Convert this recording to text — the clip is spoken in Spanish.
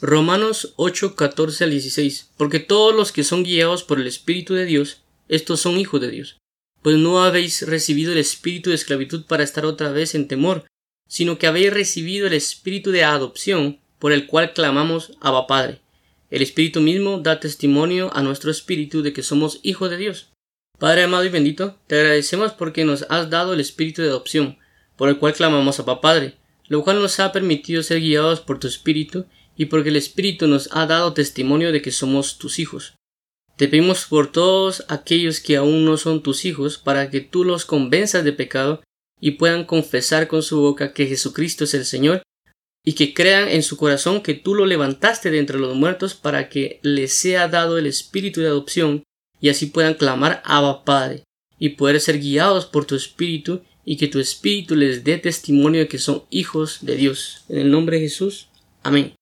Romanos 8, 14 al 16. Porque todos los que son guiados por el Espíritu de Dios, estos son hijos de Dios. Pues no habéis recibido el espíritu de esclavitud para estar otra vez en temor, sino que habéis recibido el espíritu de adopción, por el cual clamamos Abba Padre. El Espíritu mismo da testimonio a nuestro espíritu de que somos hijos de Dios. Padre amado y bendito, te agradecemos porque nos has dado el espíritu de adopción, por el cual clamamos Abba Padre, lo cual nos ha permitido ser guiados por tu espíritu y porque el Espíritu nos ha dado testimonio de que somos tus hijos. Te pedimos por todos aquellos que aún no son tus hijos, para que tú los convenzas de pecado y puedan confesar con su boca que Jesucristo es el Señor, y que crean en su corazón que tú lo levantaste de entre los muertos para que les sea dado el espíritu de adopción, y así puedan clamar Abba Padre, y poder ser guiados por tu espíritu, y que tu espíritu les dé testimonio de que son hijos de Dios. En el nombre de Jesús. Amén.